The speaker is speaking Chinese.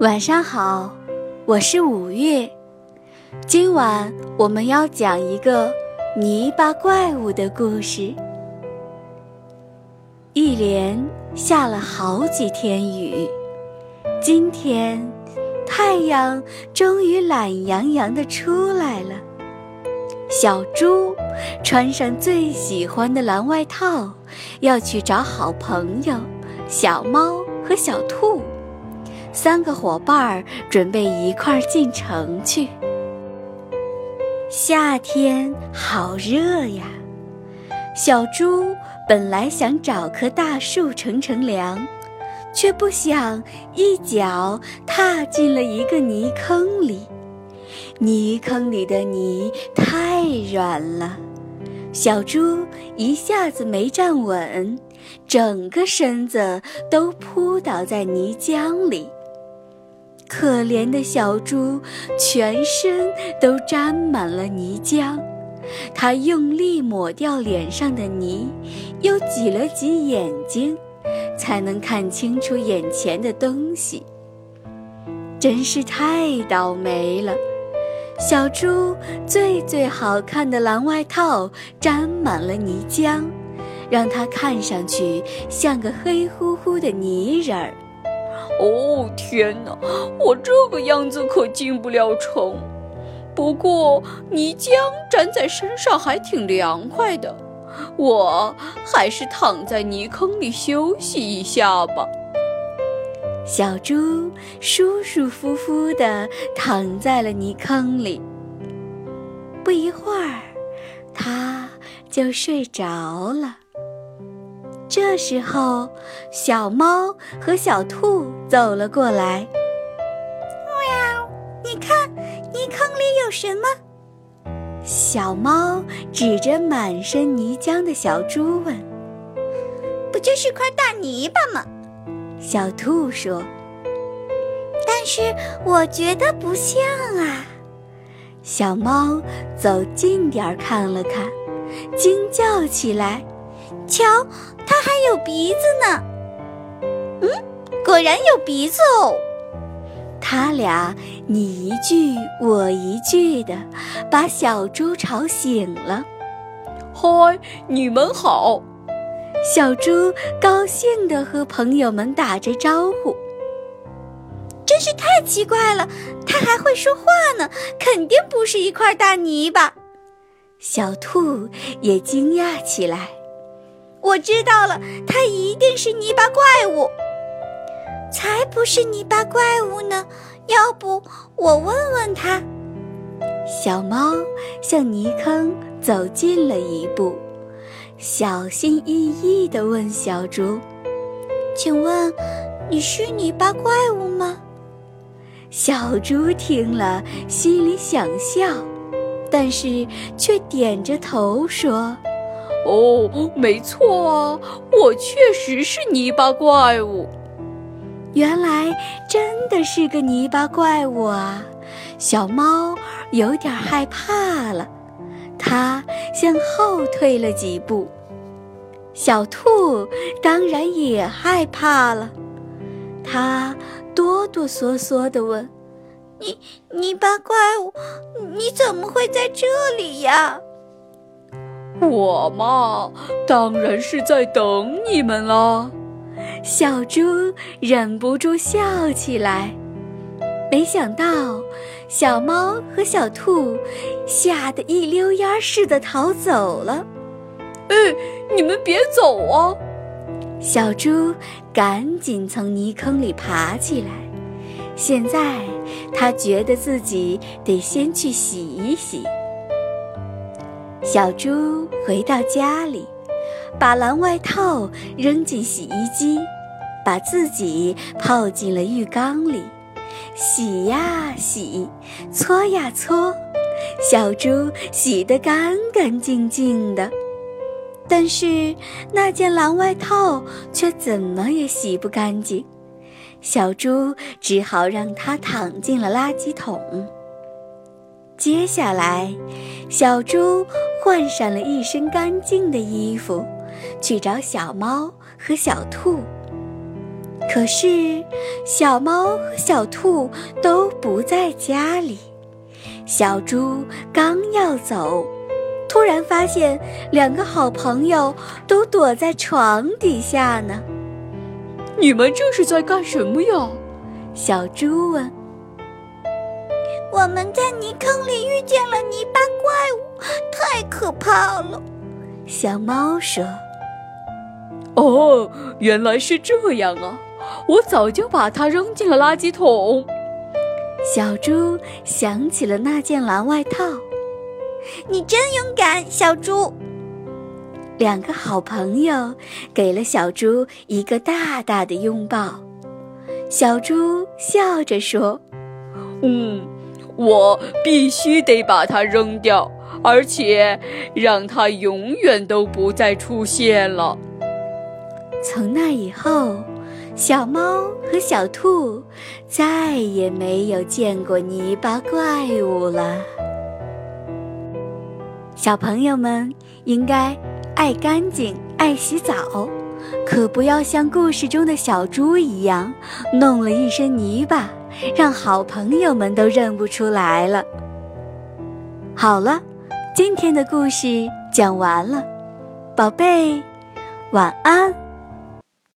晚上好，我是五月。今晚我们要讲一个泥巴怪物的故事。一连下了好几天雨，今天太阳终于懒洋洋的出来了。小猪穿上最喜欢的蓝外套，要去找好朋友小猫和小兔。三个伙伴儿准备一块儿进城去。夏天好热呀！小猪本来想找棵大树乘乘凉，却不想一脚踏进了一个泥坑里。泥坑里的泥太软了，小猪一下子没站稳，整个身子都扑倒在泥浆里。可怜的小猪，全身都沾满了泥浆。它用力抹掉脸上的泥，又挤了挤眼睛，才能看清楚眼前的东西。真是太倒霉了！小猪最最好看的蓝外套沾满了泥浆，让它看上去像个黑乎乎的泥人儿。哦天哪，我这个样子可进不了城。不过泥浆粘在身上还挺凉快的，我还是躺在泥坑里休息一下吧。小猪舒舒服服地躺在了泥坑里。不一会儿，它就睡着了。这时候，小猫和小兔走了过来。喵！你看，泥坑里有什么？小猫指着满身泥浆的小猪问：“不就是块大泥巴吗？”小兔说：“但是我觉得不像啊。”小猫走近点儿看了看，惊叫起来。瞧，还有鼻子呢。嗯，果然有鼻子哦。他俩你一句我一句的，把小猪吵醒了。嗨，你们好！小猪高兴地和朋友们打着招呼。真是太奇怪了，它还会说话呢，肯定不是一块大泥巴。小兔也惊讶起来。我知道了，它一定是泥巴怪物。才不是泥巴怪物呢！要不我问问他。小猫向泥坑走近了一步，小心翼翼地问小猪：“请问你是泥巴怪物吗？”小猪听了，心里想笑，但是却点着头说。哦，没错啊，我确实是泥巴怪物。原来真的是个泥巴怪物啊！小猫有点害怕了，它向后退了几步。小兔当然也害怕了，它哆哆嗦嗦地问：“泥泥巴怪物，你怎么会在这里呀？”我嘛，当然是在等你们啦。小猪忍不住笑起来。没想到，小猫和小兔吓得一溜烟似的逃走了。哎，你们别走啊！小猪赶紧从泥坑里爬起来。现在，他觉得自己得先去洗一洗。小猪回到家里，把蓝外套扔进洗衣机，把自己泡进了浴缸里，洗呀洗，搓呀搓，小猪洗得干干净净的。但是那件蓝外套却怎么也洗不干净，小猪只好让它躺进了垃圾桶。接下来，小猪换上了一身干净的衣服，去找小猫和小兔。可是小猫和小兔都不在家里。小猪刚要走，突然发现两个好朋友都躲在床底下呢。你们这是在干什么呀？小猪问。我们在泥坑里遇见了泥巴怪物，太可怕了。小猫说：“哦，原来是这样啊！我早就把它扔进了垃圾桶。”小猪想起了那件蓝外套。你真勇敢，小猪。两个好朋友给了小猪一个大大的拥抱。小猪笑着说：“嗯。”我必须得把它扔掉，而且让它永远都不再出现了。从那以后，小猫和小兔再也没有见过泥巴怪物了。小朋友们应该爱干净、爱洗澡，可不要像故事中的小猪一样，弄了一身泥巴。让好朋友们都认不出来了。好了，今天的故事讲完了，宝贝，晚安。